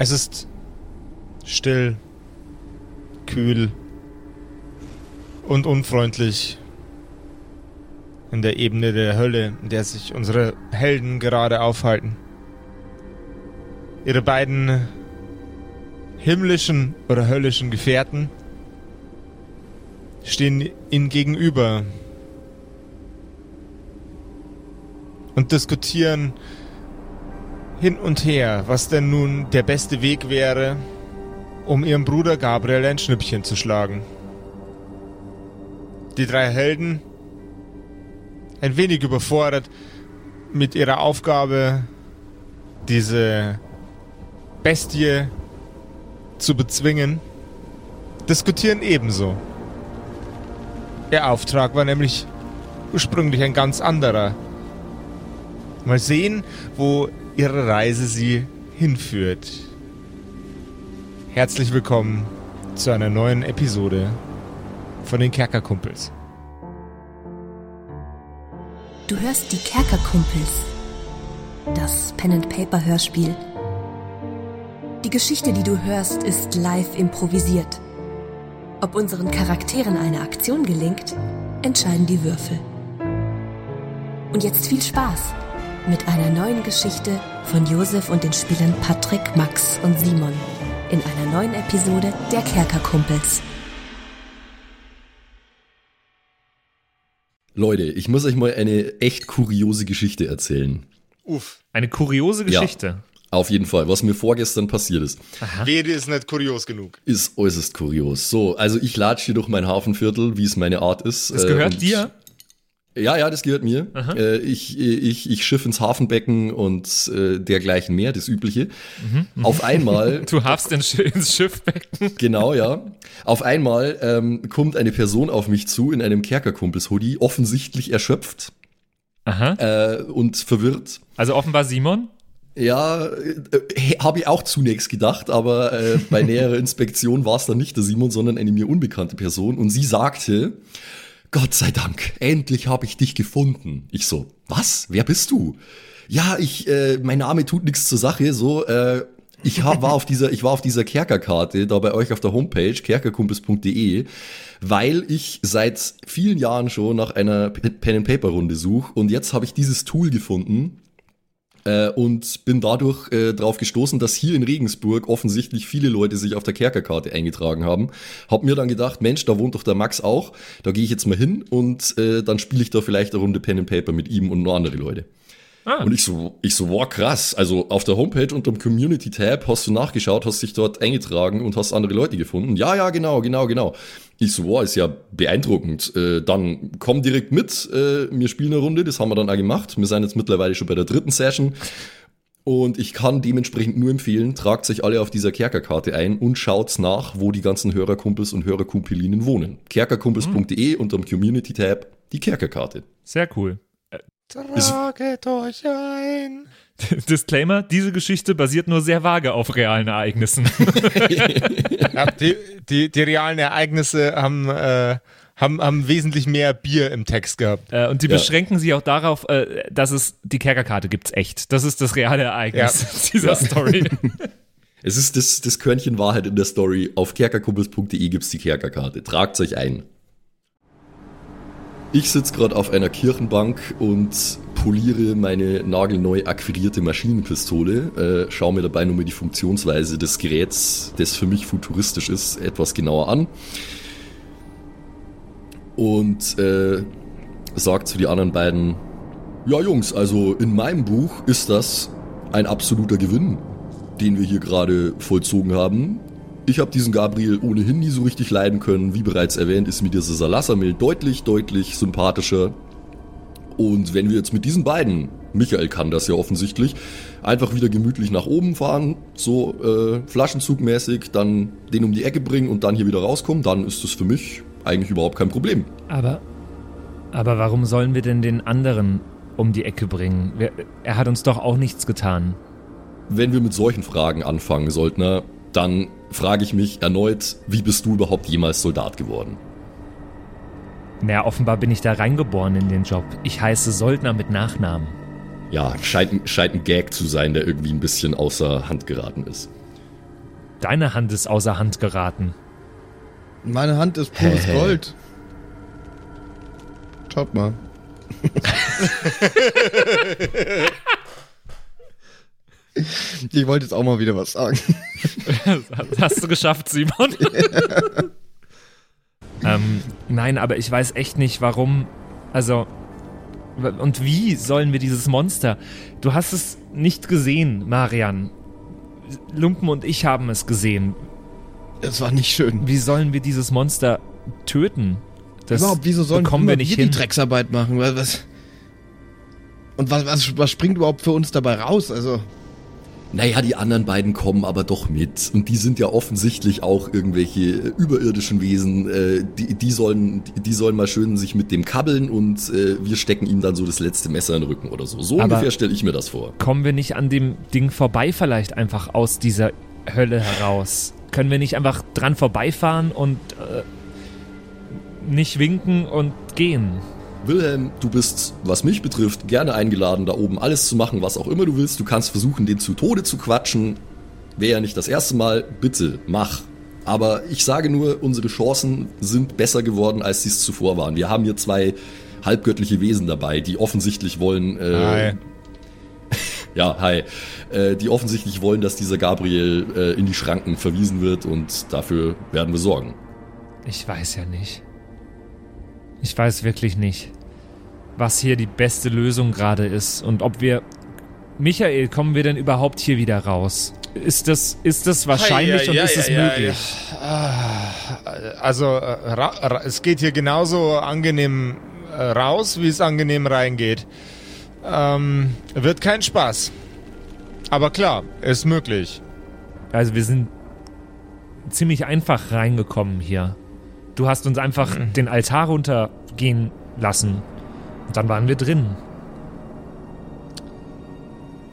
Es ist still, kühl und unfreundlich in der Ebene der Hölle, in der sich unsere Helden gerade aufhalten. Ihre beiden himmlischen oder höllischen Gefährten stehen ihnen gegenüber und diskutieren hin und her, was denn nun der beste Weg wäre, um ihrem Bruder Gabriel ein Schnippchen zu schlagen. Die drei Helden, ein wenig überfordert mit ihrer Aufgabe, diese Bestie zu bezwingen, diskutieren ebenso. Ihr Auftrag war nämlich ursprünglich ein ganz anderer. Mal sehen, wo ihre Reise sie hinführt. Herzlich willkommen zu einer neuen Episode von den Kerkerkumpels. Du hörst die Kerkerkumpels. Das Pen and Paper Hörspiel. Die Geschichte, die du hörst, ist live improvisiert. Ob unseren Charakteren eine Aktion gelingt, entscheiden die Würfel. Und jetzt viel Spaß mit einer neuen Geschichte von Josef und den Spielern Patrick, Max und Simon in einer neuen Episode der Kerkerkumpels. Leute, ich muss euch mal eine echt kuriose Geschichte erzählen. Uff. Eine kuriose Geschichte. Ja, auf jeden Fall, was mir vorgestern passiert ist. Rede ist nicht kurios genug. Ist äußerst kurios. So, also ich latsche hier durch mein Hafenviertel, wie es meine Art ist. Das gehört äh, dir? Ja, ja, das gehört mir. Äh, ich, ich, ich schiff ins Hafenbecken und äh, dergleichen mehr, das Übliche. Mhm, Auf einmal. du hafst ins Schiffbecken. Genau, ja. Auf einmal ähm, kommt eine Person auf mich zu in einem Kerkerkumpels-Hoodie, offensichtlich erschöpft Aha. Äh, und verwirrt. Also offenbar Simon? Ja, äh, habe ich auch zunächst gedacht, aber äh, bei näherer Inspektion war es dann nicht der Simon, sondern eine mir unbekannte Person. Und sie sagte, Gott sei Dank, endlich habe ich dich gefunden. Ich so, was? Wer bist du? Ja, ich, äh, mein Name tut nichts zur Sache, so, äh, ich hab, war auf dieser, ich war auf dieser Kerkerkarte da bei euch auf der Homepage kerkerkumpels.de, weil ich seit vielen Jahren schon nach einer Pen and Paper Runde suche und jetzt habe ich dieses Tool gefunden, äh, und bin dadurch äh, darauf gestoßen, dass hier in Regensburg offensichtlich viele Leute sich auf der Kerkerkarte eingetragen haben. Hab mir dann gedacht, Mensch, da wohnt doch der Max auch, da gehe ich jetzt mal hin und äh, dann spiele ich da vielleicht eine Runde Pen and Paper mit ihm und noch andere Leute. Ah. Und ich so, ich so, wow, krass. Also auf der Homepage unter dem Community-Tab hast du nachgeschaut, hast dich dort eingetragen und hast andere Leute gefunden. Ja, ja, genau, genau, genau. Ich so, wow, ist ja beeindruckend. Äh, dann komm direkt mit, äh, wir spielen eine Runde, das haben wir dann auch gemacht. Wir sind jetzt mittlerweile schon bei der dritten Session. Und ich kann dementsprechend nur empfehlen, tragt sich alle auf dieser Kerkerkarte ein und schaut nach, wo die ganzen Hörerkumpels und Hörerkumpelinen wohnen. Kerkerkumpels.de mhm. unter dem Community-Tab die Kerkerkarte. Sehr cool. Traget euch ein. Disclaimer, diese Geschichte basiert nur sehr vage auf realen Ereignissen. ja, die, die, die, realen Ereignisse haben, äh, haben, haben wesentlich mehr Bier im Text gehabt. Äh, und die ja. beschränken sich auch darauf, äh, dass es die Kerkerkarte gibt's echt. Das ist das reale Ereignis ja. dieser Story. Es ist das, das Körnchen Wahrheit in der Story. Auf kerkerkumpels.de gibt's die Kerkerkarte. Tragt euch ein. Ich sitze gerade auf einer Kirchenbank und poliere meine nagelneu akquirierte Maschinenpistole, äh, schaue mir dabei nur mal die Funktionsweise des Geräts, das für mich futuristisch ist, etwas genauer an. Und äh, sagt zu den anderen beiden, ja Jungs, also in meinem Buch ist das ein absoluter Gewinn, den wir hier gerade vollzogen haben. Ich habe diesen Gabriel ohnehin nie so richtig leiden können. Wie bereits erwähnt, ist mir dieser Salassamil deutlich, deutlich sympathischer. Und wenn wir jetzt mit diesen beiden, Michael kann das ja offensichtlich, einfach wieder gemütlich nach oben fahren, so äh, Flaschenzugmäßig, dann den um die Ecke bringen und dann hier wieder rauskommen, dann ist das für mich eigentlich überhaupt kein Problem. Aber, aber warum sollen wir denn den anderen um die Ecke bringen? Er hat uns doch auch nichts getan. Wenn wir mit solchen Fragen anfangen, Soldner, dann frage ich mich erneut, wie bist du überhaupt jemals Soldat geworden? Naja, offenbar bin ich da reingeboren in den Job. Ich heiße Soldner mit Nachnamen. Ja, scheint, scheint ein Gag zu sein, der irgendwie ein bisschen außer Hand geraten ist. Deine Hand ist außer Hand geraten. Meine Hand ist pures hä. Gold. Schaut mal. ich wollte jetzt auch mal wieder was sagen. Hast du geschafft, Simon? ähm, nein, aber ich weiß echt nicht, warum. Also. Und wie sollen wir dieses Monster? Du hast es nicht gesehen, Marian. Lumpen und ich haben es gesehen. Es war nicht schön. Wie sollen wir dieses Monster töten? Das Überhaupt, wieso sollen bekommen wir nicht wir hin. die Drecksarbeit machen? Was, was? Und was, was, was springt überhaupt für uns dabei raus? Also, Naja, die anderen beiden kommen aber doch mit. Und die sind ja offensichtlich auch irgendwelche äh, überirdischen Wesen. Äh, die, die, sollen, die, die sollen mal schön sich mit dem kabbeln und äh, wir stecken ihm dann so das letzte Messer in den Rücken oder so. So Aber- ungefähr stelle ich mir das vor. Kommen wir nicht an dem Ding vorbei vielleicht einfach aus dieser Hölle heraus? Können wir nicht einfach dran vorbeifahren und äh, nicht winken und gehen? Wilhelm, du bist, was mich betrifft, gerne eingeladen, da oben alles zu machen, was auch immer du willst. Du kannst versuchen, den zu Tode zu quatschen. Wäre ja nicht das erste Mal. Bitte, mach. Aber ich sage nur, unsere Chancen sind besser geworden, als sie es zuvor waren. Wir haben hier zwei halbgöttliche Wesen dabei, die offensichtlich wollen, äh, Hi. ja, hi, äh, die offensichtlich wollen, dass dieser Gabriel äh, in die Schranken verwiesen wird und dafür werden wir sorgen. Ich weiß ja nicht. Ich weiß wirklich nicht, was hier die beste Lösung gerade ist und ob wir. Michael, kommen wir denn überhaupt hier wieder raus? Ist das, ist das wahrscheinlich Ja, und ja, ist ja, es ja, möglich? Ah, Also, äh, es geht hier genauso angenehm äh, raus, wie es angenehm reingeht. Ähm, wird kein Spaß. Aber klar, ist möglich. Also wir sind ziemlich einfach reingekommen hier. Du hast uns einfach den Altar runtergehen lassen. Und dann waren wir drin.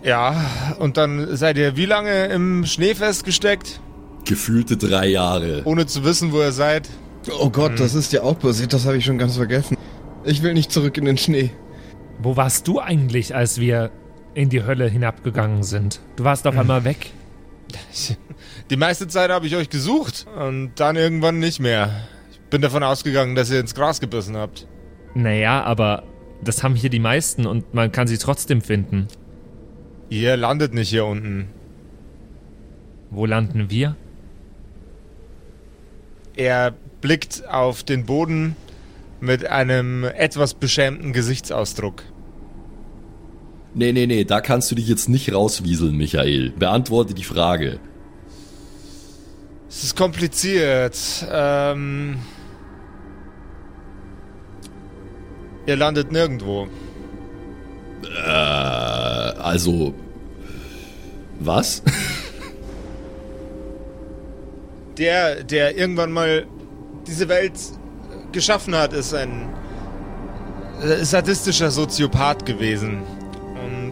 Ja, und dann seid ihr wie lange im Schnee festgesteckt, Gefühlte drei Jahre. ohne zu wissen, wo ihr seid? oh Gott, das ist ja auch passiert, das habe ich schon ganz vergessen. Ich will nicht zurück in den Schnee. Wo warst du eigentlich, als wir in die Hölle hinabgegangen sind? Du warst auf einmal weg. Die meiste Zeit habe ich euch gesucht und dann irgendwann nicht mehr. Ich bin davon ausgegangen, dass ihr ins Gras gebissen habt. Naja, aber das haben hier die meisten und man kann sie trotzdem finden. Ihr landet nicht hier unten. Wo landen wir? Er blickt auf den Boden mit einem etwas beschämten Gesichtsausdruck. Nee, nee, nee, da kannst du dich jetzt nicht rauswieseln, Michael. Beantworte die Frage. Es ist kompliziert. Ähm, ihr landet nirgendwo. Äh, also. Was? Der, der irgendwann mal diese Welt geschaffen hat, ist ein äh, sadistischer Soziopath gewesen und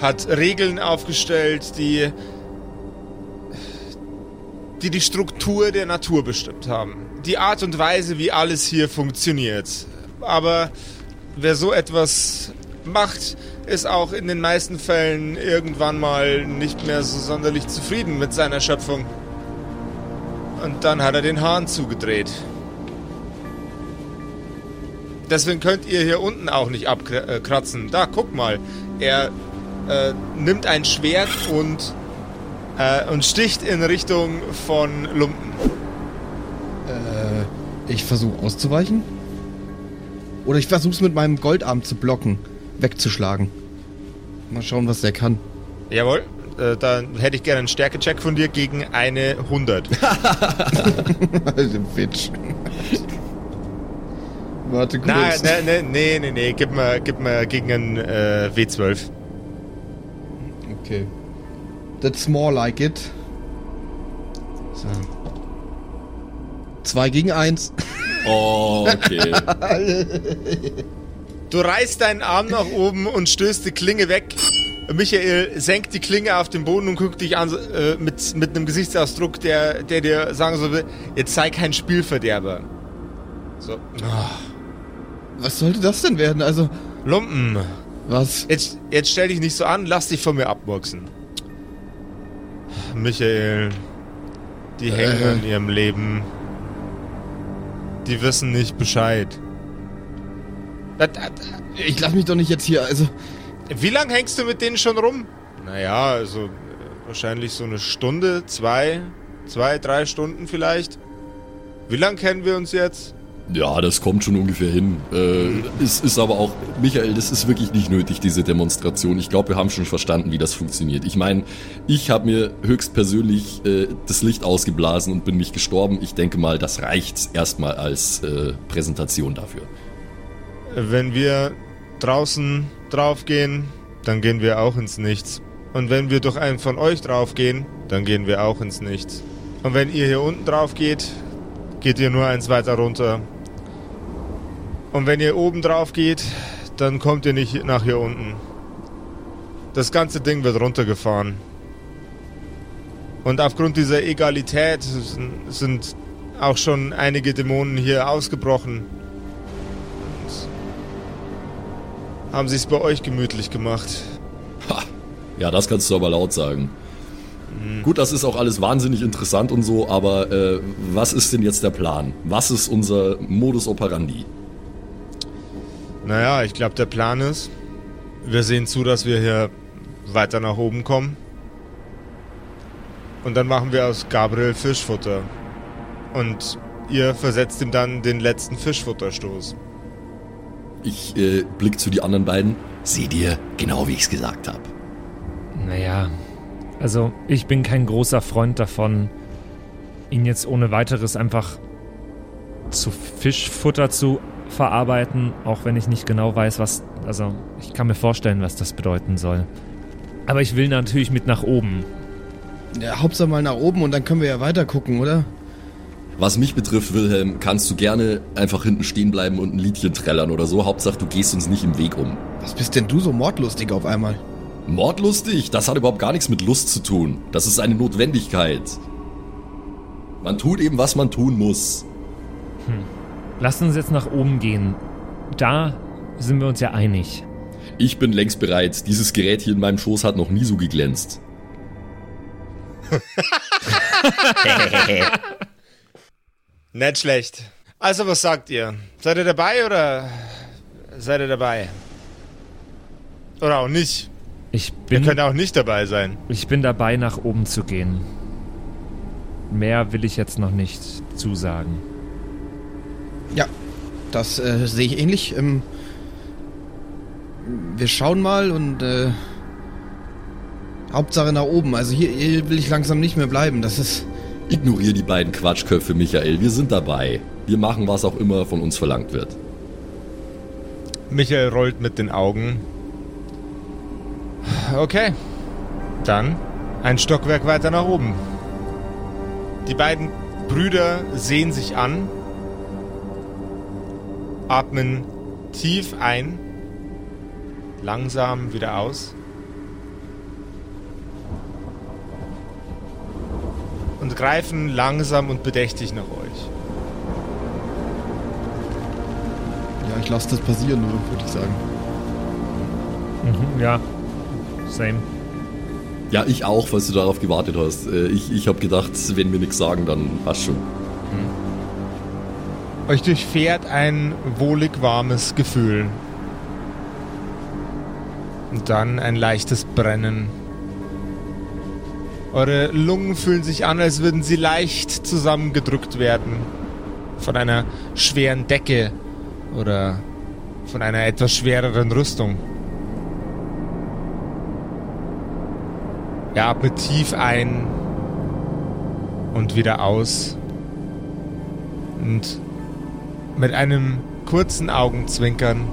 hat Regeln aufgestellt, die die die Struktur der Natur bestimmt haben. Die Art und Weise, wie alles hier funktioniert. Aber wer so etwas macht, ist auch in den meisten Fällen irgendwann mal nicht mehr so sonderlich zufrieden mit seiner Schöpfung. Und dann hat er den Hahn zugedreht. Deswegen könnt ihr hier unten auch nicht abkratzen. Da, guck mal. Er äh, nimmt ein Schwert und, äh, und sticht in Richtung von Lumpen. Äh, ich versuche auszuweichen. Oder ich versuche es mit meinem Goldarm zu blocken, wegzuschlagen. Mal schauen, was der kann. Jawohl, äh, dann hätte ich gerne einen Stärkecheck von dir gegen eine 100. also, Bitch. Warte kurz. Nein, nein, nee, nee, nee, gib mir, gib mir gegen einen äh, W12. Okay. That's more like it. So. 2 gegen 1. okay. Du reißt deinen Arm nach oben und stößt die Klinge weg. Michael senkt die Klinge auf den Boden und guckt dich an äh, mit, mit einem Gesichtsausdruck, der, der dir sagen soll, jetzt sei kein Spielverderber. So. Ah. Was sollte das denn werden? Also, Lumpen. was? Jetzt, jetzt stell dich nicht so an, lass dich von mir abmurksen. Michael, Die hängen Äh. an ihrem Leben. Die wissen nicht Bescheid. Ich lass mich doch nicht jetzt hier, also. Wie lange hängst du mit denen schon rum? Naja, also äh, wahrscheinlich so eine Stunde, zwei, zwei, drei Stunden vielleicht. Wie lange kennen wir uns jetzt? Ja, das kommt schon ungefähr hin. Äh, es ist aber auch, Michael, das ist wirklich nicht nötig, diese Demonstration. Ich glaube, wir haben schon verstanden, wie das funktioniert. Ich meine, ich habe mir höchstpersönlich äh, das Licht ausgeblasen und bin nicht gestorben. Ich denke mal, das reicht erstmal als äh, Präsentation dafür. Wenn wir draußen draufgehen, dann gehen wir auch ins Nichts. Und wenn wir durch einen von euch draufgehen, dann gehen wir auch ins Nichts. Und wenn ihr hier unten drauf geht, geht ihr nur eins weiter runter. Und wenn ihr oben drauf geht, dann kommt ihr nicht nach hier unten. Das ganze Ding wird runtergefahren. Und aufgrund dieser Egalität sind- auch schon einige Dämonen hier ausgebrochen. haben sie es bei euch gemütlich gemacht. Ha, ja, das kannst du aber laut sagen. Gut, das ist auch alles wahnsinnig interessant und so, aber äh, was ist denn jetzt der Plan? Was ist unser Modus operandi? Naja, ich glaube, der Plan ist, wir sehen zu, dass wir hier weiter nach oben kommen. Und dann machen wir aus Gabriel Fischfutter. Und ihr versetzt ihm dann den letzten Fischfutterstoß. Ich äh, blick zu die anderen beiden. Seht ihr, genau wie ich es gesagt habe. Naja, also ich bin kein großer Freund davon, ihn jetzt ohne weiteres einfach zu Fischfutter zu verarbeiten, auch wenn ich nicht genau weiß, was. Also, ich kann mir vorstellen, was das bedeuten soll. Aber ich will natürlich mit nach oben. Ja, Hauptsache mal nach oben und dann können wir ja weiter gucken, oder? Was mich betrifft, Wilhelm, kannst du gerne einfach hinten stehen bleiben und ein Liedchen trällern oder so. Hauptsache, du gehst uns nicht im Weg um. Was bist denn du so mordlustig auf einmal? Mordlustig? Das hat überhaupt gar nichts mit Lust zu tun. Das ist eine Notwendigkeit. Man tut eben, was man tun muss. Lass uns jetzt nach oben gehen. Da sind wir uns ja einig. Ich bin längst bereit. Dieses Gerät hier in meinem Schoß hat noch nie so geglänzt. Nicht schlecht. Also, was sagt ihr? Seid ihr dabei oder seid ihr dabei? Oder auch nicht? Ich Ihr bin, könnt auch nicht dabei sein. ich bin dabei, nach oben zu gehen. Mehr will ich jetzt noch nicht zusagen. Ja, das äh, sehe ich ähnlich. Ähm, wir schauen mal und äh, Hauptsache nach oben. Also hier, hier will ich langsam nicht mehr bleiben. Das ist. Ignorier die beiden Quatschköpfe, Michael. Wir sind dabei. Wir machen, was auch immer von uns verlangt wird. Michael rollt mit den Augen. Okay. Dann ein Stockwerk weiter nach oben. Die beiden Brüder sehen sich an, atmen tief ein, langsam wieder aus und greifen langsam und bedächtig nach euch. Ja, ich lasse das passieren, nur, würde ich sagen. Mhm, ja, same. Ja, ich auch, falls du darauf gewartet hast. Äh, Ich, ich habe gedacht, wenn wir nichts sagen, dann passt schon. Euch durchfährt ein wohlig warmes Gefühl. Und dann ein leichtes Brennen. Eure Lungen fühlen sich an, als würden sie leicht zusammengedrückt werden. Von einer schweren Decke oder von einer etwas schwereren Rüstung. Ihr atmet tief ein und wieder aus. Und mit einem kurzen Augenzwinkern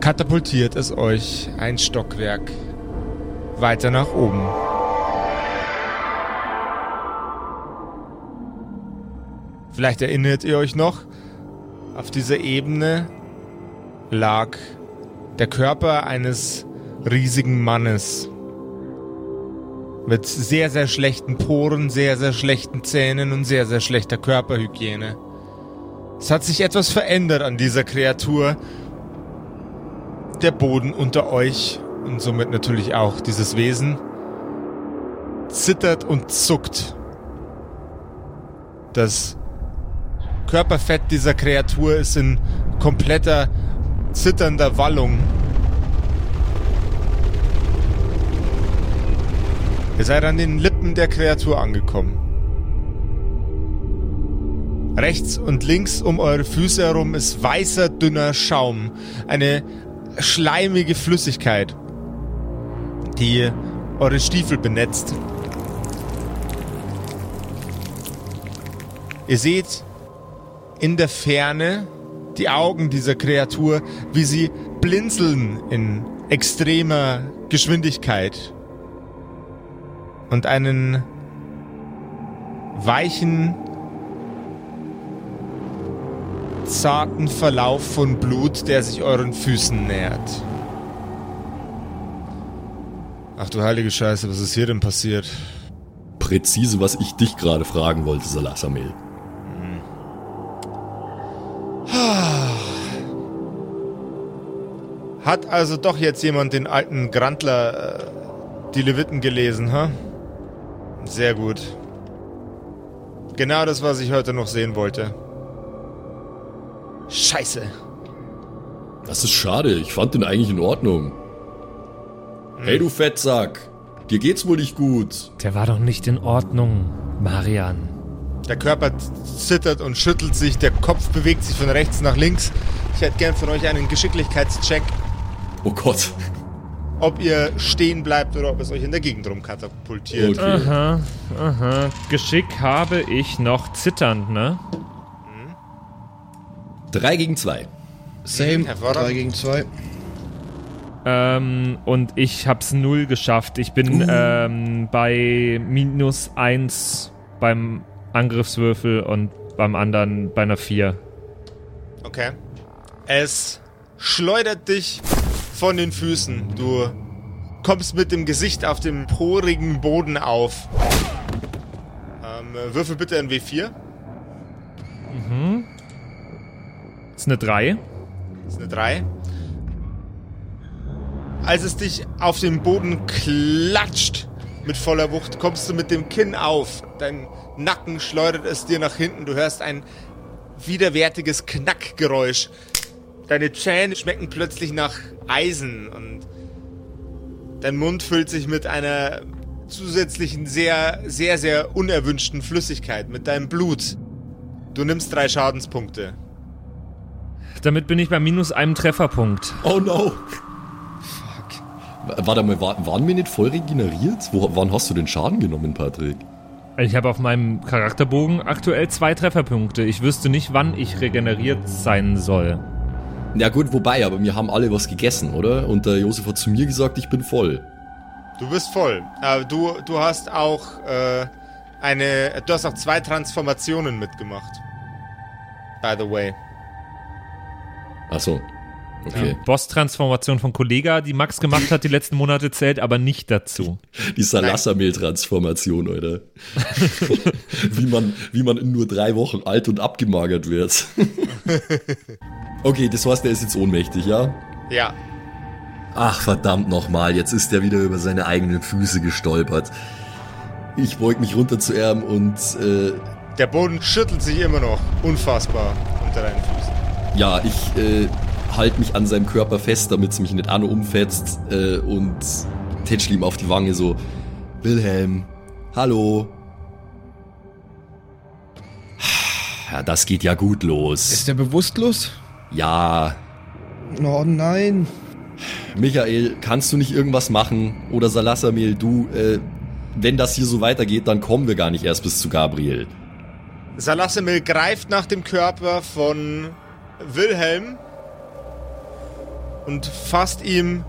katapultiert es euch ein Stockwerk weiter nach oben. Vielleicht erinnert ihr euch noch, auf dieser Ebene lag der Körper eines riesigen Mannes mit sehr, sehr schlechten Poren, sehr, sehr schlechten Zähnen und sehr, sehr schlechter Körperhygiene. Es hat sich etwas verändert an dieser Kreatur. Der Boden unter euch und somit natürlich auch dieses Wesen zittert und zuckt. Das Körperfett dieser Kreatur ist in kompletter zitternder Wallung. Ihr seid an den Lippen der Kreatur angekommen. Rechts und links um eure Füße herum ist weißer, dünner Schaum. Eine schleimige Flüssigkeit, die eure Stiefel benetzt. Ihr seht in der Ferne die Augen dieser Kreatur, wie sie blinzeln in extremer Geschwindigkeit und einen weichen, zarten Verlauf von Blut, der sich euren Füßen nähert. Ach du heilige Scheiße, was ist hier denn passiert? Präzise, was ich dich gerade fragen wollte, Salasamel. Hat also doch jetzt jemand den alten Grandler äh, die Leviten gelesen, ha? Sehr gut. Genau das, was ich heute noch sehen wollte. Scheiße. Das ist schade, ich fand den eigentlich in Ordnung. Hey du Fettsack, dir geht's wohl nicht gut. Der war doch nicht in Ordnung, Marian. Der Körper zittert und schüttelt sich, der Kopf bewegt sich von rechts nach links. Ich hätte gern von euch einen Geschicklichkeitscheck, Oh Gott. Ob ihr stehen bleibt oder ob es euch in der Gegend rumkatapultiert. Okay. Aha, aha. Geschick habe ich noch zitternd, ne? Drei gegen zwei. Same. Hervorragend. 3 gegen 2. Ähm, und ich hab's null geschafft. Ich bin ähm, bei minus eins beim Angriffswürfel und beim anderen bei einer vier. Okay. Es schleudert dich von den Füßen. Du kommst mit dem Gesicht auf dem porigen Boden auf. Ähm, äh, würfel bitte ein W4. ist eine drei. Das ist eine 3. Als es dich auf den Boden klatscht mit voller Wucht, kommst du mit dem Kinn auf. Dein Nacken schleudert es dir nach hinten. Du hörst ein widerwärtiges Knackgeräusch. Deine Zähne schmecken plötzlich nach Eisen und dein Mund füllt sich mit einer zusätzlichen, sehr, sehr, sehr unerwünschten Flüssigkeit, mit deinem Blut. Du nimmst drei Schadenspunkte. Damit bin ich bei minus einem Trefferpunkt. Oh no. Fuck. Warte mal, war, waren wir nicht voll regeneriert? Wo, wann hast du den Schaden genommen, Patrick? Ich habe auf meinem Charakterbogen aktuell zwei Trefferpunkte. Ich wüsste nicht, wann ich regeneriert sein soll. Ja gut, wobei, aber wir haben alle was gegessen, oder? Und der Josef hat zu mir gesagt, ich bin voll. Du bist voll. Aber du, du hast auch äh, eine. Du hast auch zwei Transformationen mitgemacht. By the way. Ach so. Okay. Boss-Transformation von Kollega, die Max gemacht hat die letzten Monate, zählt aber nicht dazu. Die Salasamel-Transformation, Alter. wie, man, wie man in nur drei Wochen alt und abgemagert wird. okay, das heißt, er ist jetzt ohnmächtig, ja? Ja. Ach, verdammt nochmal, jetzt ist er wieder über seine eigenen Füße gestolpert. Ich beug mich runter zu ihm und äh, Der Boden schüttelt sich immer noch. Unfassbar unter deinen Füßen. ja, ich äh, halte mich an seinem Körper fest, damit es mich nicht an umfetzt äh, und tätschel ihm auf die Wange so, Wilhelm, hallo. Ja, das geht ja gut los. Ist der bewusstlos? Ja, Oh nein. Michael, kannst du nicht irgendwas machen? Oder Salassamel, du, äh, wenn das hier so weitergeht, dann kommen wir gar nicht erst bis zu Gabriel. Salassemil greift nach dem Körper von Wilhelm und fasst ihm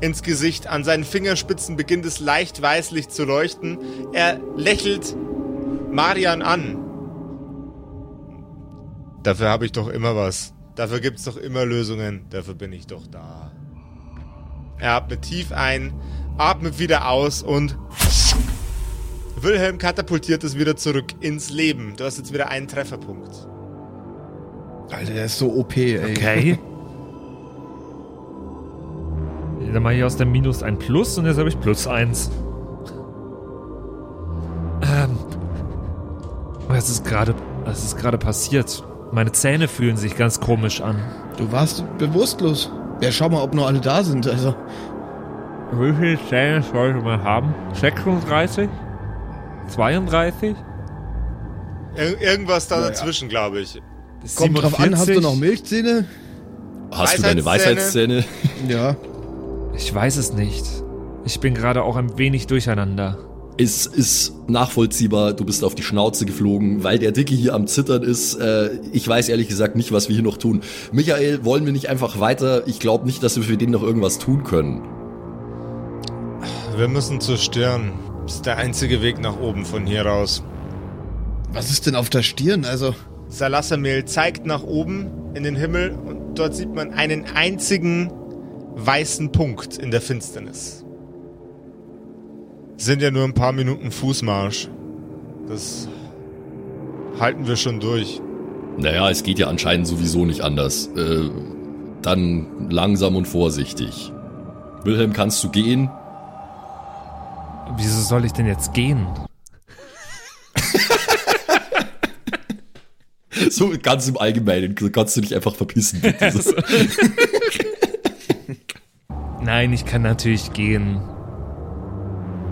ins Gesicht. An seinen Fingerspitzen beginnt es leicht weißlich zu leuchten. Er lächelt Marian an. Dafür habe ich doch immer was. Dafür gibt's doch immer Lösungen. Dafür bin ich doch da. Er atmet tief ein, atmet wieder aus und Wilhelm katapultiert es wieder zurück ins Leben. Du hast jetzt wieder einen Trefferpunkt. Alter, der ist so OP, ey. Okay. Dann mache ich aus der Minus ein Plus und jetzt habe ich Plus eins. Was ist gerade, was ist gerade passiert? Meine Zähne fühlen sich ganz komisch an. Du warst bewusstlos. Ja, schau mal, ob noch alle da sind. Also, Wie viele Zähne sollte man haben? 36? 32? Ir irgendwas da dazwischen, glaube ich. kommt drauf an, hast du 47? noch Milchzähne? Hast du deine? Weisheitszähne? Ja. Ich weiß es nicht. Ich bin gerade auch ein wenig durcheinander. Es ist nachvollziehbar, du bist auf die Schnauze geflogen, weil der Dicke hier am Zittern ist. Äh, ich weiß ehrlich gesagt nicht, was wir hier noch tun. Michael, wollen wir nicht einfach weiter? Ich glaube nicht, dass wir für den noch irgendwas tun können. Wir müssen zur Stirn. Das ist der einzige Weg nach oben von hier raus. Was ist denn auf der Stirn? Also, Salassamil zeigt nach oben in den Himmel und dort sieht man einen einzigen weißen Punkt in der Finsternis. Sind ja nur ein paar Minuten Fußmarsch. Das halten wir schon durch. Naja, es geht ja anscheinend sowieso nicht anders. Äh, dann langsam und vorsichtig. Wilhelm, kannst du gehen? Wieso soll ich denn jetzt gehen? So ganz im Allgemeinen. Kannst du dich einfach verpissen, bitte. Nein, ich kann natürlich gehen.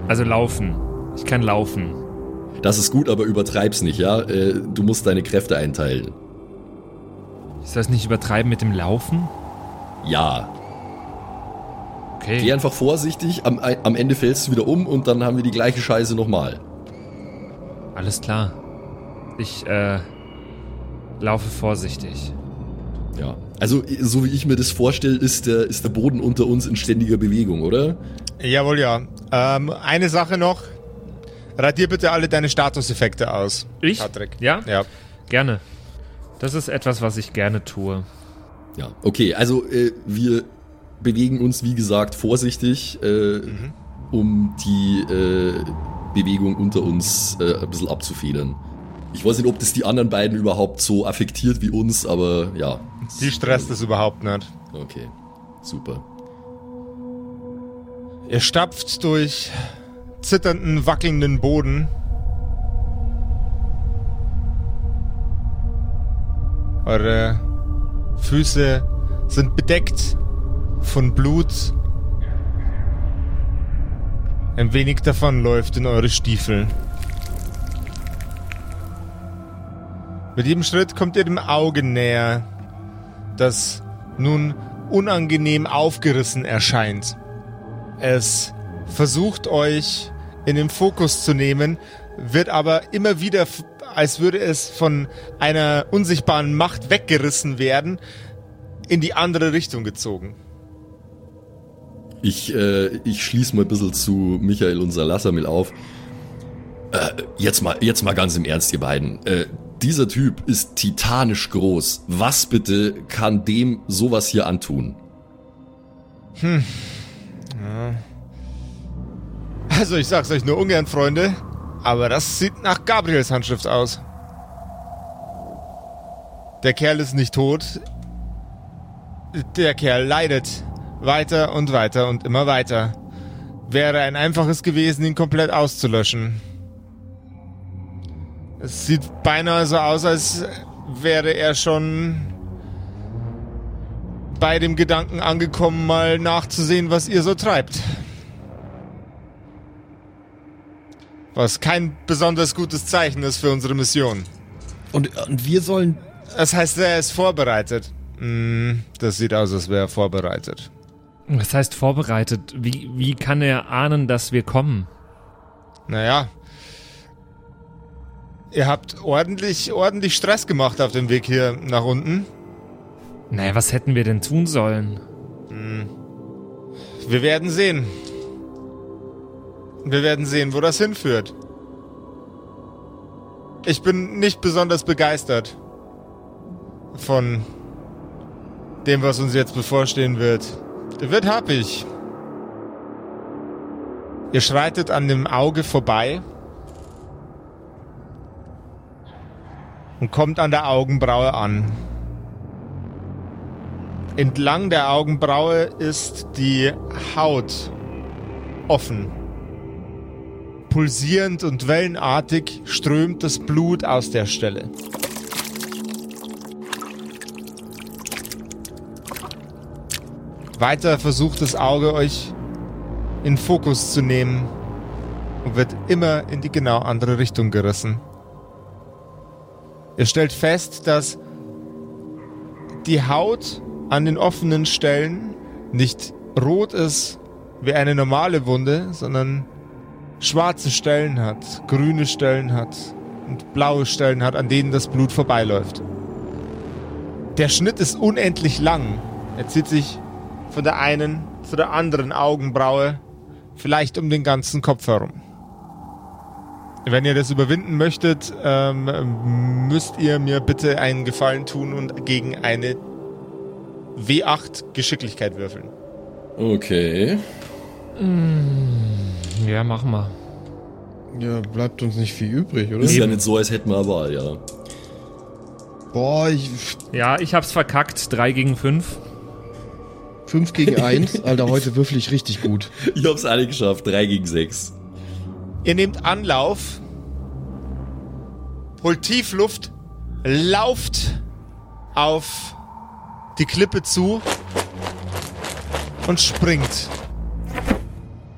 Also laufen. Ich kann laufen. Das ist gut, aber übertreib's nicht, ja? Äh, Du musst deine Kräfte einteilen. Ist das nicht übertreiben mit dem Laufen? Ja. Okay. Geh einfach vorsichtig, am, am Ende fällst du wieder um und dann haben wir die gleiche Scheiße nochmal. Alles klar. Ich, äh, laufe vorsichtig. Ja. Also, so wie ich mir das vorstelle, ist der, ist der Boden unter uns in ständiger Bewegung, oder? Jawohl, ja. Ähm, eine Sache noch. Radier bitte alle deine Statuseffekte aus. Ich? Patrick. Ja? Ja. Gerne. Das ist etwas, was ich gerne tue. Ja. Okay, also äh, wir bewegen uns, wie gesagt, vorsichtig, äh, um die äh, Bewegung unter uns äh, ein bisschen abzufedern. Ich weiß nicht, ob das die anderen beiden überhaupt so affektiert wie uns, aber ja. Die stresst es überhaupt nicht. Okay, super. Ihr stapft durch zitternden, wackelnden Boden. Eure Füße sind bedeckt von Blut. Ein wenig davon läuft in eure Stiefel. Mit jedem Schritt kommt ihr dem Auge näher, das nun unangenehm aufgerissen erscheint. Es versucht euch in den Fokus zu nehmen, wird aber immer wieder, als würde es von einer unsichtbaren Macht weggerissen werden, in die andere Richtung gezogen. Ich, äh, ich schließe mal ein bisschen zu Michael und Salassamil auf. Äh, jetzt mal, jetzt mal ganz im Ernst, ihr beiden. Äh, dieser Typ ist titanisch groß. Was bitte kann dem sowas hier antun? Also ich sag's euch nur ungern, Freunde, aber das sieht nach Gabriels Handschrift aus. Der Kerl ist nicht tot. Der Kerl leidet. Weiter und weiter und immer weiter. Wäre ein einfaches gewesen, ihn komplett auszulöschen. Es sieht beinahe so aus, als wäre er schon bei dem Gedanken angekommen, mal nachzusehen, was ihr so treibt. Was kein besonders gutes Zeichen ist für unsere Mission. und, und wir sollen. Das heißt, er ist vorbereitet. Hm, das sieht aus, als wäre er vorbereitet. Was heißt vorbereitet? Wie, wie kann er ahnen, dass wir kommen? Naja. Ihr habt ordentlich, ordentlich Stress gemacht auf dem Weg hier nach unten. Naja, was hätten wir denn tun sollen? Wir werden sehen. Wir werden sehen, wo das hinführt. Ich bin nicht besonders begeistert von dem, was uns jetzt bevorstehen wird. Wird happig. Ihr schreitet an dem Auge vorbei und kommt an der Augenbraue an. Entlang der Augenbraue ist die Haut offen. Pulsierend und wellenartig strömt das Blut aus der Stelle. Weiter versucht das Auge euch in Fokus zu nehmen und wird immer in die genau andere Richtung gerissen. Ihr stellt fest, dass die Haut an den offenen Stellen nicht rot ist wie eine normale Wunde, sondern schwarze Stellen hat, grüne Stellen hat und blaue Stellen hat, an denen das Blut vorbeiläuft. Der Schnitt ist unendlich lang. Er zieht sich von der einen zu der anderen Augenbraue, vielleicht um den ganzen Kopf herum. Wenn ihr das überwinden möchtet, ähm, müsst ihr mir bitte einen Gefallen tun und gegen eine W8 Geschicklichkeit würfeln. Okay. Ja, machen wir. Ja, bleibt uns nicht viel übrig, oder? Ist ja nicht so, als hätten wir eine Wahl, ja. Boah, ich, Ja, ich hab's verkackt. 3 gegen 5. 5 gegen 1. Alter, heute würfel ich richtig gut. Ich hab's alle geschafft. 3 gegen 6. Ihr nehmt Anlauf, holt tief Luft, lauft auf die Klippe zu und springt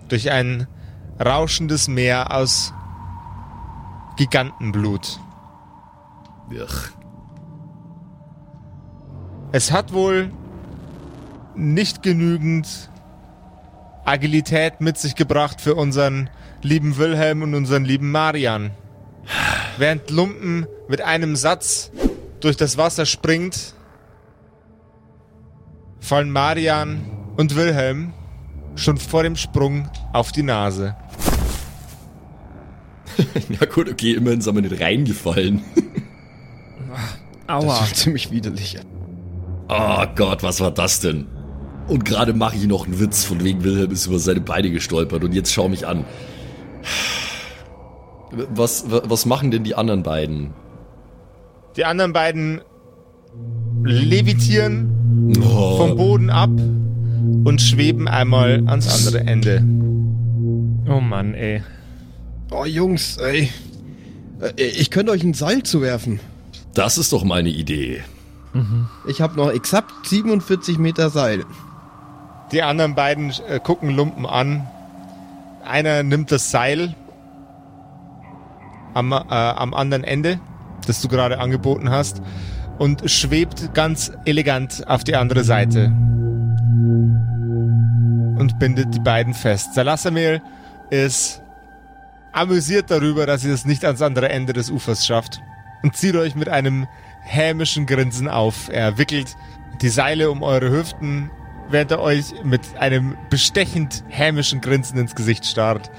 durch ein rauschendes Meer aus Gigantenblut. Ugh. Es hat wohl nicht genügend Agilität mit sich gebracht für unseren lieben Wilhelm und unseren lieben Marian. Während Lumpen mit einem Satz durch das Wasser springt, fallen Marian und Wilhelm schon vor dem Sprung auf die Nase. Ja gut, okay, immerhin sind wir nicht reingefallen. Das Aua. war ziemlich widerlich. Oh Gott, was war das denn? Und gerade mache ich noch einen Witz, von wegen Wilhelm ist über seine Beine gestolpert und jetzt schau mich an. Was, wa- was machen denn die anderen beiden? Die anderen beiden levitieren vom Oh, Boden ab und schweben einmal ans andere Ende. Oh Mann, ey. Oh, Jungs, ey. Äh, Ich könnte euch ein Seil zuwerfen. das ist doch meine Idee. Ich habe noch exakt 47 Meter Seil. Die anderen beiden äh, gucken Lumpen an. Einer nimmt das Seil am, äh, am anderen Ende, das du gerade angeboten hast, und schwebt ganz elegant auf die andere Seite. Und bindet die beiden fest. Salassamir ist amüsiert darüber, dass ihr es nicht ans andere Ende des Ufers schafft. Und zieht euch mit einem hämischen Grinsen auf. Er wickelt die Seile um eure Hüften, während er euch mit einem bestechend hämischen Grinsen ins Gesicht starrt.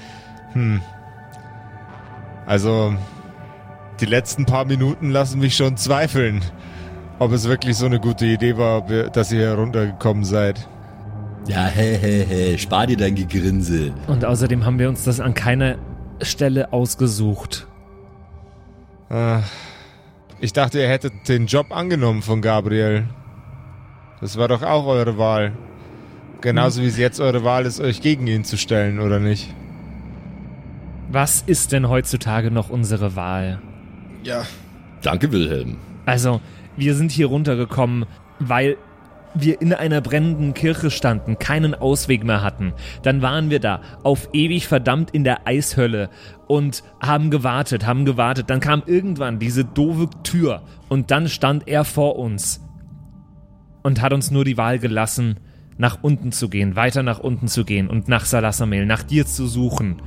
Hm. Also, die letzten paar Minuten lassen mich schon zweifeln, ob es wirklich so eine gute Idee war, dass ihr hier runtergekommen seid. Ja, hä, hä, hä, spar dir dein Gegrinse. Und außerdem haben wir uns das an keiner Stelle ausgesucht. Ah, Ich dachte, ihr hättet den Job angenommen von Gabriel. Das war doch auch eure Wahl. Genauso wie es jetzt eure Wahl ist, euch gegen ihn zu stellen, oder nicht? Was ist denn heutzutage noch unsere Wahl? Ja. Danke, Wilhelm. Also, wir sind hier runtergekommen, weil wir in einer brennenden Kirche standen, keinen Ausweg mehr hatten. Dann waren wir da, auf ewig verdammt in der Eishölle und haben gewartet, haben gewartet. Dann kam irgendwann diese doofe Tür und dann stand er vor uns und hat uns nur die Wahl gelassen, nach unten zu gehen, weiter nach unten zu gehen und nach Salasamel, nach dir zu suchen.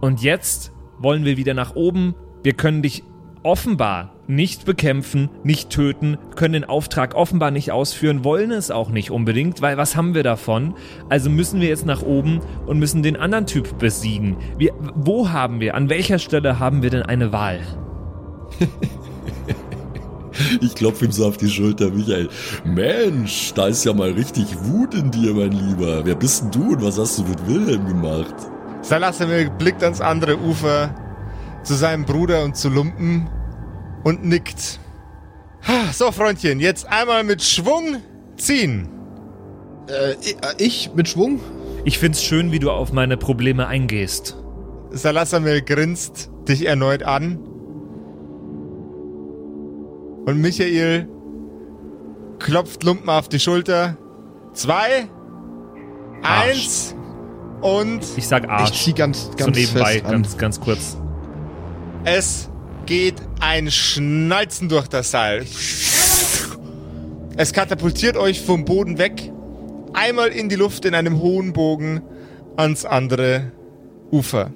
Und jetzt wollen wir wieder nach oben. Wir können dich offenbar nicht bekämpfen, nicht töten, können den Auftrag offenbar nicht ausführen, wollen es auch nicht unbedingt, weil was haben wir davon? Also müssen wir jetzt nach oben und müssen den anderen Typ besiegen. Wir, wo haben wir, an welcher Stelle haben wir denn eine Wahl? Ich klopfe ihm so auf die Schulter, Michael. Mensch, da ist ja mal richtig Wut in dir, mein Lieber. Wer bist denn du und was hast du mit Wilhelm gemacht? Salasamir blickt ans andere Ufer zu seinem Bruder und zu Lumpen und nickt. So, Freundchen, jetzt einmal mit Schwung ziehen. Äh, ich- äh, ich mit Schwung? Ich find's schön, wie du auf meine Probleme eingehst. Salasamel grinst dich erneut an. Und Michael klopft Lumpen auf die Schulter. Zwei, Arsch. eins und Ich sag Arsch. Ich zieh ganz, so ganz nebenbei, fest an. ganz, ganz kurz. es geht ein Schnalzen durch das Seil. Es katapultiert euch vom Boden weg, einmal in die Luft in einem hohen Bogen ans andere Ufer.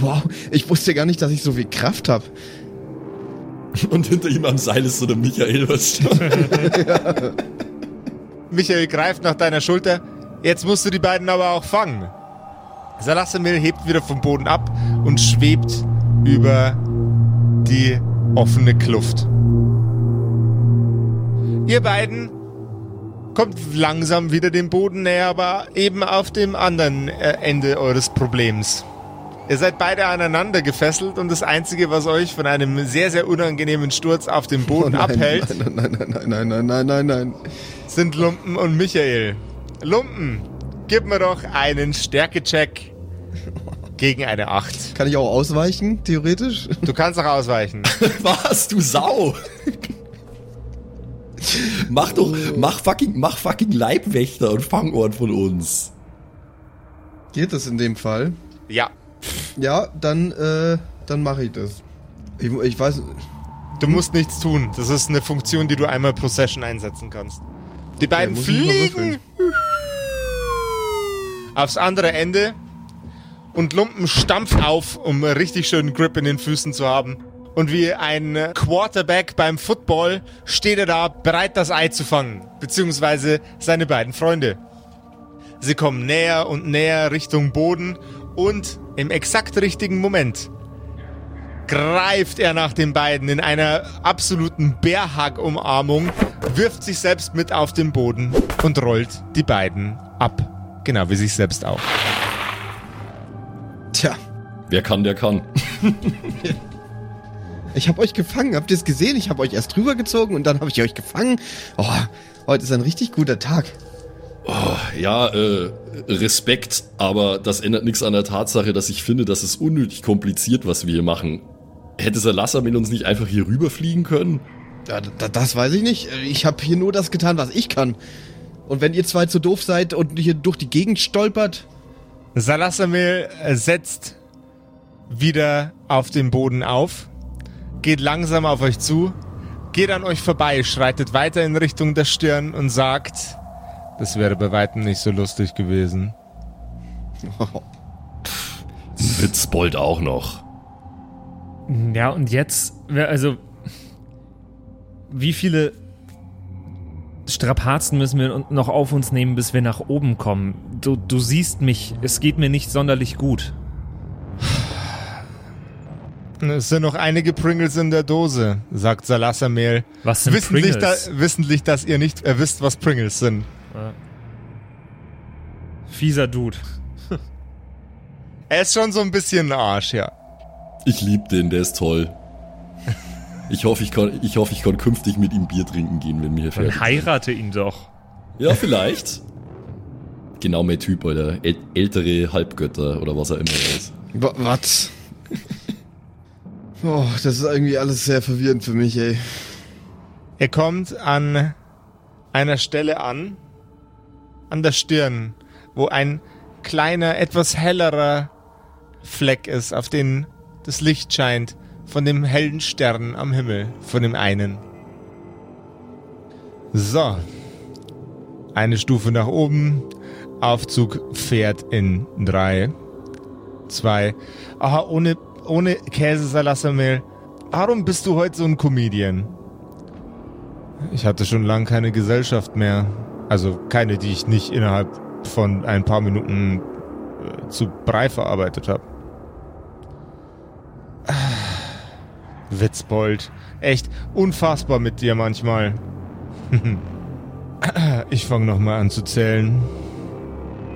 Wow, ich wusste gar nicht, dass ich so viel Kraft habe. Und hinter ihm am Seil ist so der Michael, was Michael greift nach deiner Schulter. Jetzt musst du die beiden aber auch fangen. Salasamil hebt wieder vom Boden ab und schwebt über die offene Kluft. Ihr beiden kommt langsam wieder dem Boden näher, aber eben auf dem anderen äh, Ende eures Problems. Ihr seid beide aneinander gefesselt und das Einzige, was euch von einem sehr, sehr unangenehmen Sturz auf dem Boden Oh nein, abhält, Nein, nein, nein, nein, nein, nein, nein, nein, nein. sind Lumpen und Michael. Lumpen, gib mir doch einen Stärkecheck gegen eine 8. Kann ich auch ausweichen, theoretisch? Du kannst auch ausweichen. Was, du Sau? mach doch, mach fucking, mach fucking Leibwächter und Fangohren von uns. Geht das in dem Fall? Ja. Ja, dann, äh, dann mache ich das. Ich, ich weiß, Du musst nichts tun. Das ist eine Funktion, die du einmal pro Session einsetzen kannst. Die beiden mal fliegen aufs andere Ende und Lumpen stampft auf, um richtig schönen Grip in den Füßen zu haben. Und wie ein Quarterback beim Football steht er da, bereit das Ei zu fangen. Beziehungsweise seine beiden Freunde. Sie kommen näher und näher Richtung Boden und im exakt richtigen Moment greift er nach den beiden in einer absoluten Bärhack-Umarmung, wirft sich selbst mit auf den Boden und rollt die beiden ab. Genau wie sich selbst auch. tja, Wer kann, der kann. ich habe euch gefangen. Habt ihr es gesehen? Ich habe euch erst drüber gezogen und dann habe ich euch gefangen. Oh, heute ist ein richtig guter Tag. Ja, äh, Respekt, aber das ändert nichts an der Tatsache, dass ich finde, dass es unnötig kompliziert, was wir hier machen. Hätte Salassamin uns nicht einfach hier rüberfliegen können? Ja, da, das weiß ich nicht. Ich habe hier nur das getan, was ich kann. Und wenn ihr zwei zu doof seid und hier durch die Gegend stolpert, Salasamil äh, setzt wieder auf den Boden auf, geht langsam auf euch zu, geht an euch vorbei, schreitet weiter in Richtung der Stirn und sagt, das wäre bei weitem nicht so lustig gewesen. Witzbold auch noch. Ja, und jetzt, wer- also, wie viele Strapazen müssen wir noch auf uns nehmen, bis wir nach oben kommen? Du, du siehst mich, es geht mir nicht sonderlich gut. Es sind noch einige Pringles in der Dose, sagt Salasamel. Was sind Wissentlich, da, Pringles? wissentlich, dass ihr nicht äh, wisst, was Pringles sind. Fieser Dude. Er ist schon so ein bisschen ein Arsch, ja. Ich lieb den, der ist toll. Ich hoffe, ich kann, ich hoffe, ich kann künftig mit ihm Bier trinken gehen, wenn wir hier Dann heirate ihn doch. Ja, vielleicht. Genau mein Typ, Alter. äl ältere Halbgötter oder was er immer ist. wa- was? Oh, das ist irgendwie alles sehr verwirrend für mich, ey. Er kommt an einer Stelle an, an der Stirn, wo ein kleiner, etwas hellerer Fleck ist, auf den das Licht scheint von dem hellen Stern am Himmel, von dem einen. So. Eine Stufe nach oben. Aufzug fährt in drei, zwei. Aha, ohne, ohne Käsesalasamel. Warum bist du heute so ein Comedian? Ich hatte schon lange keine Gesellschaft mehr. Also keine, die ich nicht innerhalb von ein paar Minuten äh, zu Brei verarbeitet habe. Witzbold. Echt unfassbar mit dir manchmal. Ich fange nochmal an zu zählen.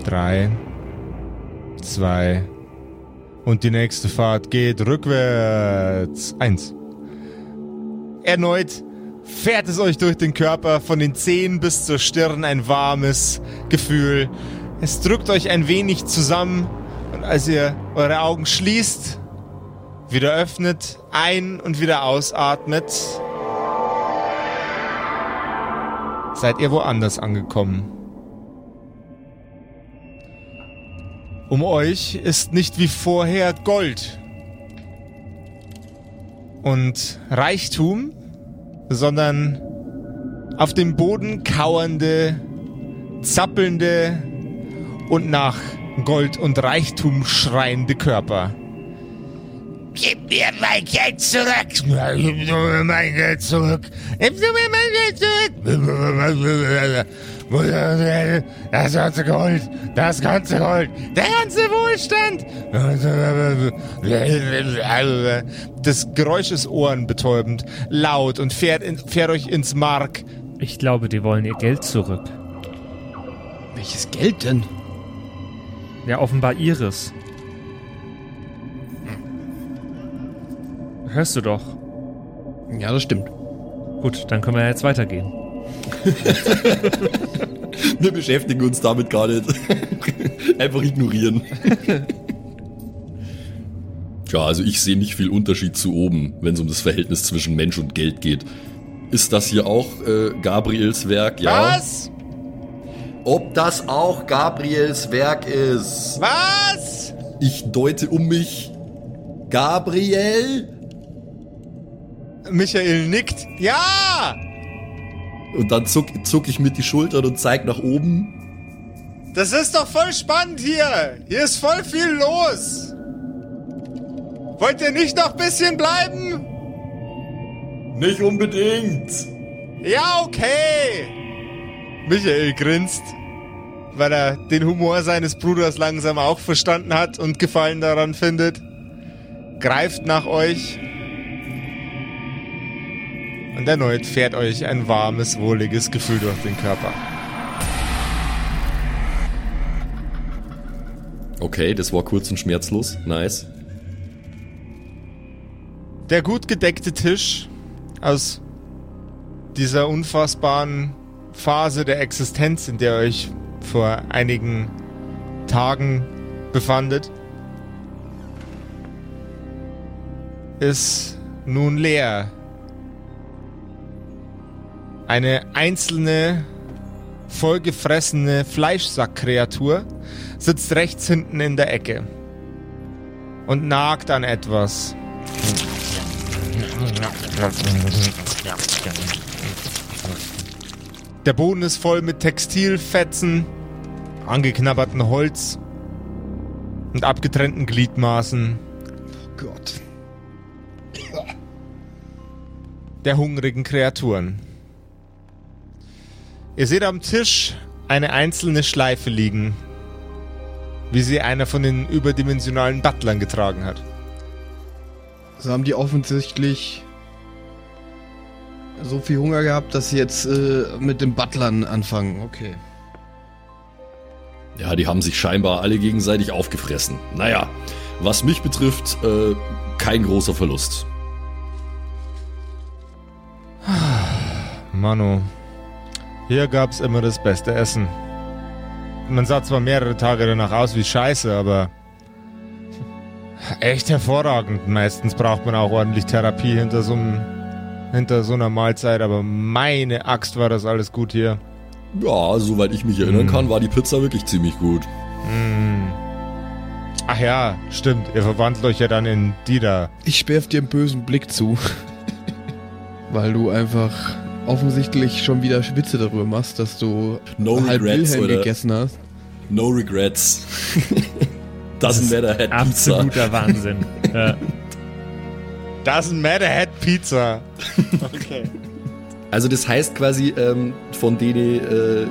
Drei. Zwei. Und die nächste Fahrt geht rückwärts. Eins. Erneut fährt es euch durch den Körper, von den Zehen bis zur Stirn ein warmes Gefühl. Es drückt euch ein wenig zusammen und als ihr eure Augen schließt, wieder öffnet, ein- und wieder ausatmet, seid ihr woanders angekommen. Um euch ist nicht wie vorher Gold und Reichtum, sondern auf dem Boden kauernde, zappelnde und nach Gold und Reichtum schreiende Körper. Gib mir mein Geld zurück! Gib mir mein Geld zurück! Gib mir mein Geld zurück! Das ganze Gold! Das ganze Gold! Der ganze Wohlstand! Das Geräusch ist ohrenbetäubend, laut und fährt, in, fährt euch ins Mark. Ich glaube, die wollen ihr Geld zurück. Welches Geld denn? Ja, offenbar ihres. Hörst du doch. Ja, das stimmt. Gut, dann können wir jetzt weitergehen. Wir beschäftigen uns damit gar nicht. Einfach ignorieren. Ja, also ich sehe nicht viel Unterschied zu oben, wenn es um das Verhältnis zwischen Mensch und Geld geht. Ist das hier auch äh, Gabriels Werk? Ja. Was? Ob das auch Gabriels Werk ist? Was? Ich deute um mich. Gabriel? Michael nickt. Ja! Und dann zuck, zuck ich mit die Schultern und zeig nach oben. Das ist doch voll spannend hier. Hier ist voll viel los. Wollt ihr nicht noch ein bisschen bleiben? Nicht unbedingt. Ja, okay. Michael grinst, weil er den Humor seines Bruders langsam auch verstanden hat und Gefallen daran findet. Greift nach euch. Und erneut fährt euch ein warmes, wohliges Gefühl durch den Körper. Okay, das war kurz und schmerzlos. Nice. Der gut gedeckte Tisch aus dieser unfassbaren Phase der Existenz, in der ihr euch vor einigen Tagen befandet, ist nun leer. Eine einzelne, vollgefressene Fleischsackkreatur sitzt rechts hinten in der Ecke und nagt an etwas. Der Boden ist voll mit Textilfetzen, angeknabberten Holz und abgetrennten Gliedmaßen Oh Gott. der hungrigen Kreaturen. Ihr seht am Tisch eine einzelne Schleife liegen, wie sie einer von den überdimensionalen Butlern getragen hat. So haben die offensichtlich so viel Hunger gehabt, dass sie jetzt äh, mit den Butlern anfangen. Okay. Ja, die haben sich scheinbar alle gegenseitig aufgefressen. Naja, was mich betrifft, äh, kein großer Verlust. Manu, hier gab's immer das beste Essen. Man sah zwar mehrere Tage danach aus wie Scheiße, aber echt hervorragend. Meistens braucht man auch ordentlich Therapie hinter so, einem, hinter so einer Mahlzeit, aber meine Axt war das alles gut hier. Ja, soweit ich mich erinnern Mm. kann, war die Pizza wirklich ziemlich gut. Ach ja, stimmt. Ihr verwandelt euch ja dann in die da. Ich werf dir einen bösen Blick zu. Weil du einfach offensichtlich schon wieder Witze darüber machst, dass du No halb regrets, Wilhelm oder? gegessen hast. No regrets. Doesn't matter, had Pizza. Absoluter Wahnsinn. ja. Doesn't matter, had Pizza. Okay. Also das heißt quasi, ähm, von denen äh,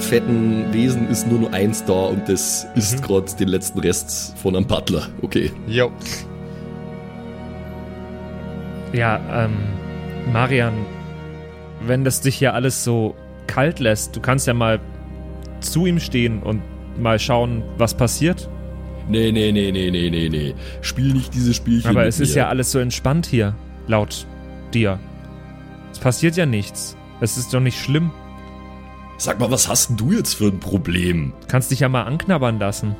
fetten Wesen ist nur noch eins da und das ist Mhm. gerade den letzten Rest von einem Butler. Okay. Jo. Ja, ähm, Marian, wenn das dich hier alles so kalt lässt, du kannst ja mal zu ihm stehen und mal schauen, was passiert. Nee, nee, nee, nee, nee, nee, nee. Spiel nicht dieses Spielchen. Aber es ist mir. ja alles so entspannt hier, laut dir. Es passiert ja nichts. Es ist doch nicht schlimm. Sag mal, was hast denn du jetzt für ein Problem? Du kannst dich ja mal anknabbern lassen.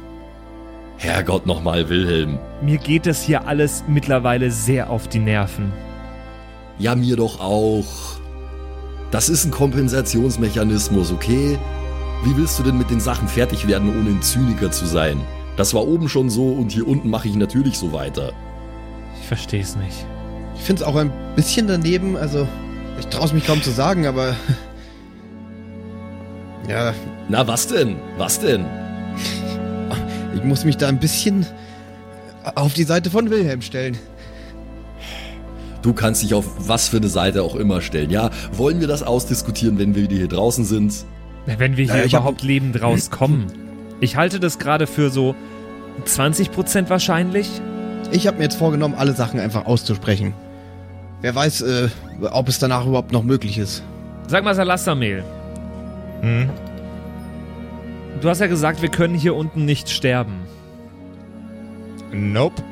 Herrgott nochmal, Wilhelm. Mir geht das hier alles mittlerweile sehr auf die Nerven. Ja, mir doch auch. Das ist ein Kompensationsmechanismus, okay? Wie willst du denn mit den Sachen fertig werden, ohne ein Zyniker zu sein? Das war oben schon so und hier unten mache ich natürlich so weiter. Ich verstehe es nicht. Ich finde es auch ein bisschen daneben, also ich traue es mich kaum zu sagen, aber ja, Na, was denn? Was denn? ich muss mich da ein bisschen auf die Seite von Wilhelm stellen. Du kannst dich auf was für eine Seite auch immer stellen. Ja, wollen wir das ausdiskutieren, wenn wir wieder hier draußen sind? Wenn wir hier Naja, ich hab- überhaupt lebend rauskommen. Ich halte das gerade für so 20% wahrscheinlich. Ich habe mir jetzt vorgenommen, alle Sachen einfach auszusprechen. Wer weiß, äh, ob es danach überhaupt noch möglich ist. Sag mal, Salassamel, Hm? du hast ja gesagt, wir können hier unten nicht sterben. Nope.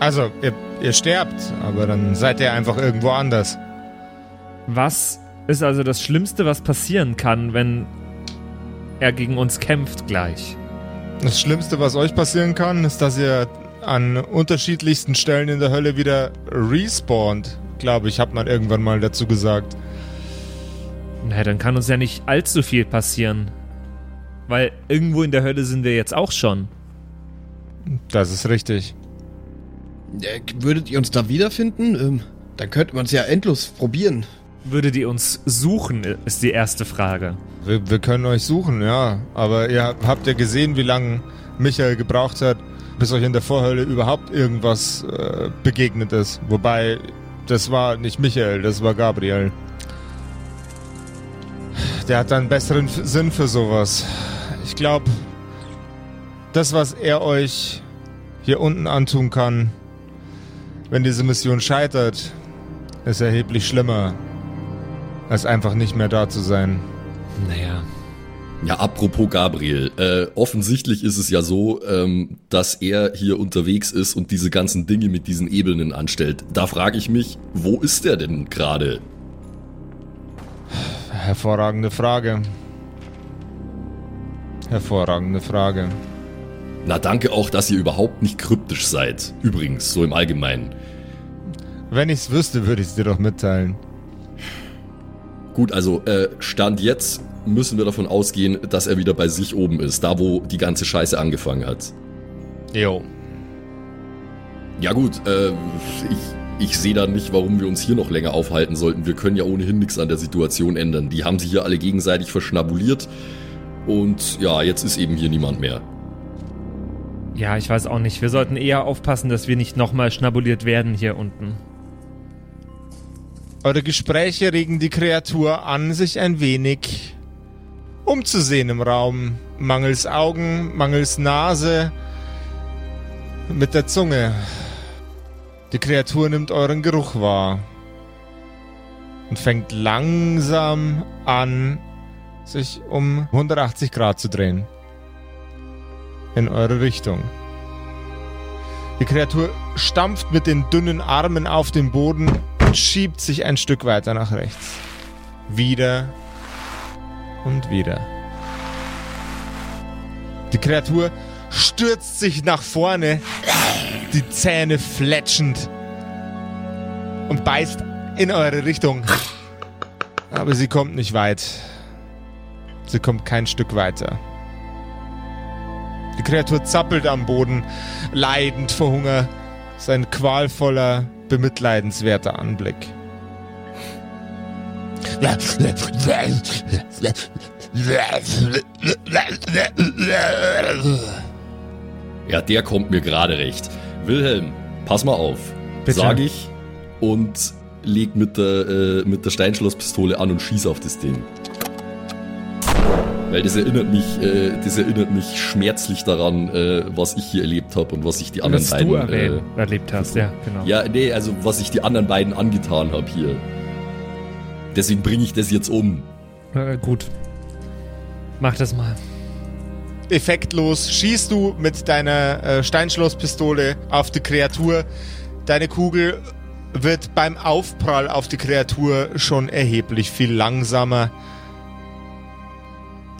Also, ihr, ihr sterbt, aber dann seid ihr einfach irgendwo anders. Was ist also das Schlimmste, was passieren kann, wenn er gegen uns kämpft gleich? Das Schlimmste, was euch passieren kann, ist, dass ihr an unterschiedlichsten Stellen in der Hölle wieder respawnt. Glaube ich, hat man irgendwann mal dazu gesagt. Na, dann kann uns ja nicht allzu viel passieren. Weil irgendwo in der Hölle sind wir jetzt auch schon. Das ist richtig. Äh, würdet ihr uns da wiederfinden? Ähm, dann könnte man es ja endlos probieren. Würdet ihr uns suchen, ist die erste Frage. Wir, wir können euch suchen, ja. Aber ihr habt ja gesehen, wie lange Michael gebraucht hat, bis euch in der Vorhölle überhaupt irgendwas äh, begegnet ist. Wobei, das war nicht Michael, das war Gabriel. Der hat einen besseren Sinn für sowas. Ich glaube, das, was er euch hier unten antun kann, wenn diese Mission scheitert, ist erheblich schlimmer, als einfach nicht mehr da zu sein. Naja. Ja, apropos Gabriel, äh, offensichtlich ist es ja so, ähm, dass er hier unterwegs ist und diese ganzen Dinge mit diesen Ebenen anstellt. Da frage ich mich, wo ist der denn gerade? Hervorragende Frage. Hervorragende Frage. Na, danke auch, dass ihr überhaupt nicht kryptisch seid. Übrigens, so im Allgemeinen. Wenn ich's wüsste, würde ich's dir doch mitteilen. Gut, also äh, Stand jetzt müssen wir davon ausgehen, dass er wieder bei sich oben ist, da wo die ganze Scheiße angefangen hat. Jo. Ja gut, äh, ich, ich sehe da nicht, warum wir uns hier noch länger aufhalten sollten. Wir können ja ohnehin nichts an der Situation ändern. Die haben sich hier alle gegenseitig verschnabuliert. Und ja, jetzt ist eben hier niemand mehr. Ja, ich weiß auch nicht. Wir sollten eher aufpassen, dass wir nicht nochmal schnabuliert werden hier unten. Eure Gespräche regen die Kreatur an, sich ein wenig umzusehen im Raum. Mangels Augen, mangels Nase, mit der Zunge. Die Kreatur nimmt euren Geruch wahr und fängt langsam an, sich um 180 Grad zu drehen. In eure Richtung. Die Kreatur stampft mit den dünnen Armen auf den Boden und schiebt sich ein Stück weiter nach rechts. Wieder und wieder. Die Kreatur stürzt sich nach vorne, die Zähne fletschend und beißt in eure Richtung. Aber sie kommt nicht weit. Sie kommt kein Stück weiter. Die Kreatur zappelt am Boden, leidend vor Hunger. Sein qualvoller, bemitleidenswerter Anblick. Ja, der kommt mir gerade recht. Wilhelm, pass mal auf. Bitte. Sag ich und leg mit der, äh, mit der Steinschlosspistole an und schieß auf das Ding. Weil das erinnert mich, äh, das erinnert mich schmerzlich daran, äh, was ich hier erlebt habe und was ich die anderen Was beiden. du äh, erleb erlebt hast, ja, genau. ja, nee, also was ich die anderen beiden angetan habe hier. Deswegen bringe ich das jetzt um. Äh, gut. Mach das mal. Effektlos schießt du mit deiner äh, Steinschlosspistole auf die Kreatur. Deine Kugel wird beim Aufprall auf die Kreatur schon erheblich viel langsamer.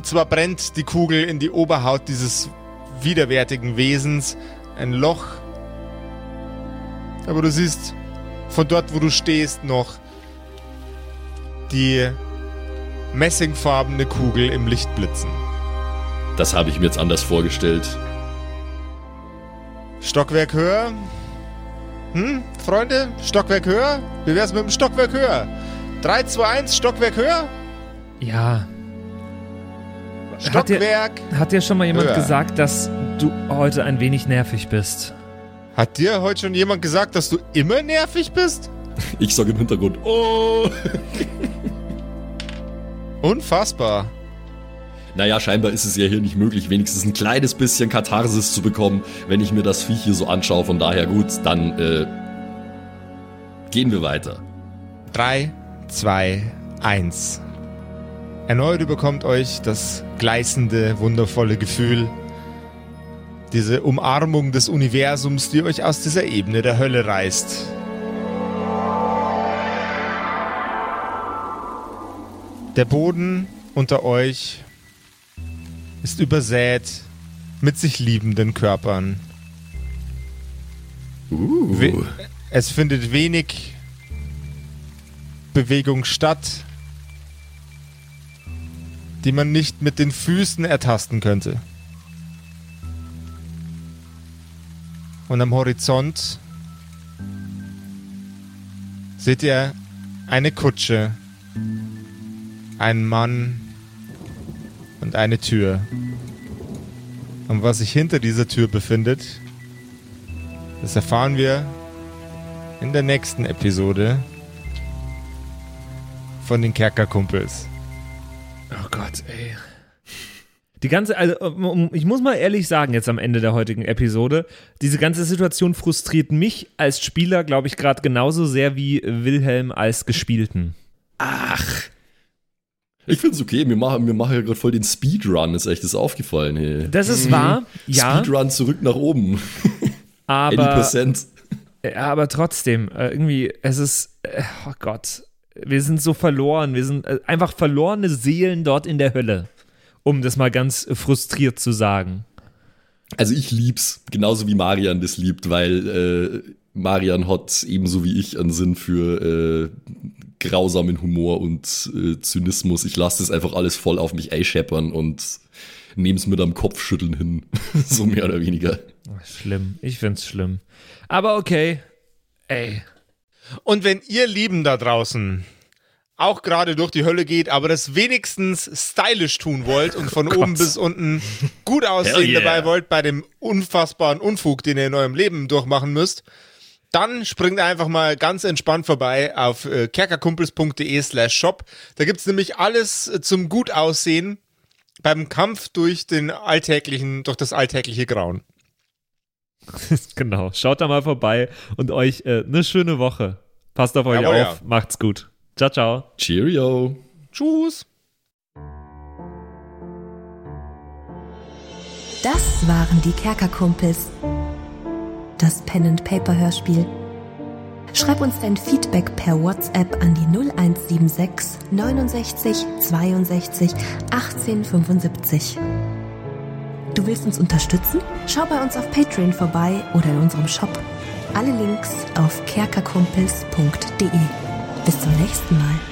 Zwar brennt die Kugel in die Oberhaut dieses widerwärtigen Wesens ein Loch. Aber du siehst von dort, wo du stehst, noch die messingfarbene Kugel im Licht blitzen. Das habe ich mir jetzt anders vorgestellt. Stockwerk höher. Hm, Freunde? Stockwerk höher? Wie wär's mit dem Stockwerk höher? 3, 2, 1, Stockwerk höher? Ja. Hat dir, Stockwerk. hat dir schon mal jemand Höher. gesagt, dass du heute ein wenig nervig bist? Hat dir heute schon jemand gesagt, dass du immer nervig bist? Ich sage im Hintergrund, oh. Unfassbar. Naja, scheinbar ist es ja hier nicht möglich, wenigstens ein kleines bisschen Katharsis zu bekommen, wenn ich mir das Viech hier so anschaue. Von daher gut, dann äh, gehen wir weiter. 3, 2, 1. Erneut überkommt euch das gleißende, wundervolle Gefühl, diese Umarmung des Universums, die euch aus dieser Ebene der Hölle reißt. Der Boden unter euch ist übersät mit sich liebenden Körpern. Uh. Es findet wenig Bewegung statt, die man nicht mit den Füßen ertasten könnte. Und am Horizont seht ihr eine Kutsche, einen Mann und eine Tür. Und was sich hinter dieser Tür befindet, das erfahren wir in der nächsten Episode von den Kerkerkumpels. Oh Gott, ey. Die ganze, also ich muss mal ehrlich sagen, jetzt am Ende der heutigen Episode, diese ganze Situation frustriert mich als Spieler, glaube ich, gerade genauso sehr wie Wilhelm als Gespielten. Ach. Ich find's okay, wir machen, wir machen ja gerade voll den Speedrun, ist echt das aufgefallen. Hey. Das ist wahr, ja, Speedrun zurück nach oben. aber, 80%. äh, aber trotzdem, äh, irgendwie, es ist, äh, oh Gott, wir sind so verloren, wir sind äh, einfach verlorene Seelen dort in der Hölle, um das mal ganz frustriert zu sagen. Also ich lieb's, genauso wie Marian das liebt, weil äh, Marian hat ebenso wie ich einen Sinn für äh, grausamen Humor und äh, Zynismus. Ich lasse das einfach alles voll auf mich einscheppern und nehm's mit am Kopfschütteln hin. so mehr oder weniger. Schlimm, ich find's schlimm. Aber okay, ey, Und wenn ihr Lieben da draußen auch gerade durch die Hölle geht, aber das wenigstens stylisch tun wollt und von oben bis unten gut aussehen yeah. dabei wollt bei dem unfassbaren Unfug, den ihr in eurem Leben durchmachen müsst, dann springt einfach mal ganz entspannt vorbei auf äh, kerkerkumpels.de slash shop. Da gibt's nämlich alles äh, zum gut aussehen beim Kampf durch den alltäglichen, durch das alltägliche Grauen. genau. Schaut da mal vorbei und euch äh, eine schöne Woche. Passt auf euch Jawohl, auf, ja. macht's gut. Ciao, ciao. Cheerio. Tschüss! Das waren die Kerkerkumpels. Das Pen and Paper Hörspiel. Schreib uns dein Feedback per WhatsApp an die 0176 69 62 18 75. Du willst uns unterstützen? Schau bei uns auf Patreon vorbei oder in unserem Shop. Alle Links auf kerkerkumpels.de. Bis zum nächsten Mal.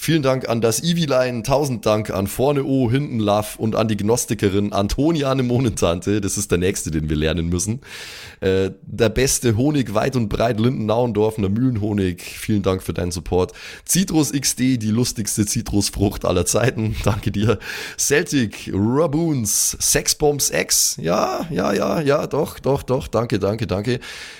Vielen Dank an das Eviline, tausend Dank an Vorne O, Hinten Love und an die Gnostikerin Antoniane Monentante, das ist der nächste, den wir lernen müssen. Äh, der beste Honig weit und breit, Linden-Nauendorfener Mühlenhonig, vielen Dank für deinen Support. Citrus XD, die lustigste Zitrusfrucht aller Zeiten, danke dir. Celtic, Raboons, Sexbombs X, ja, ja, ja, ja, doch, doch, doch, danke, danke, danke.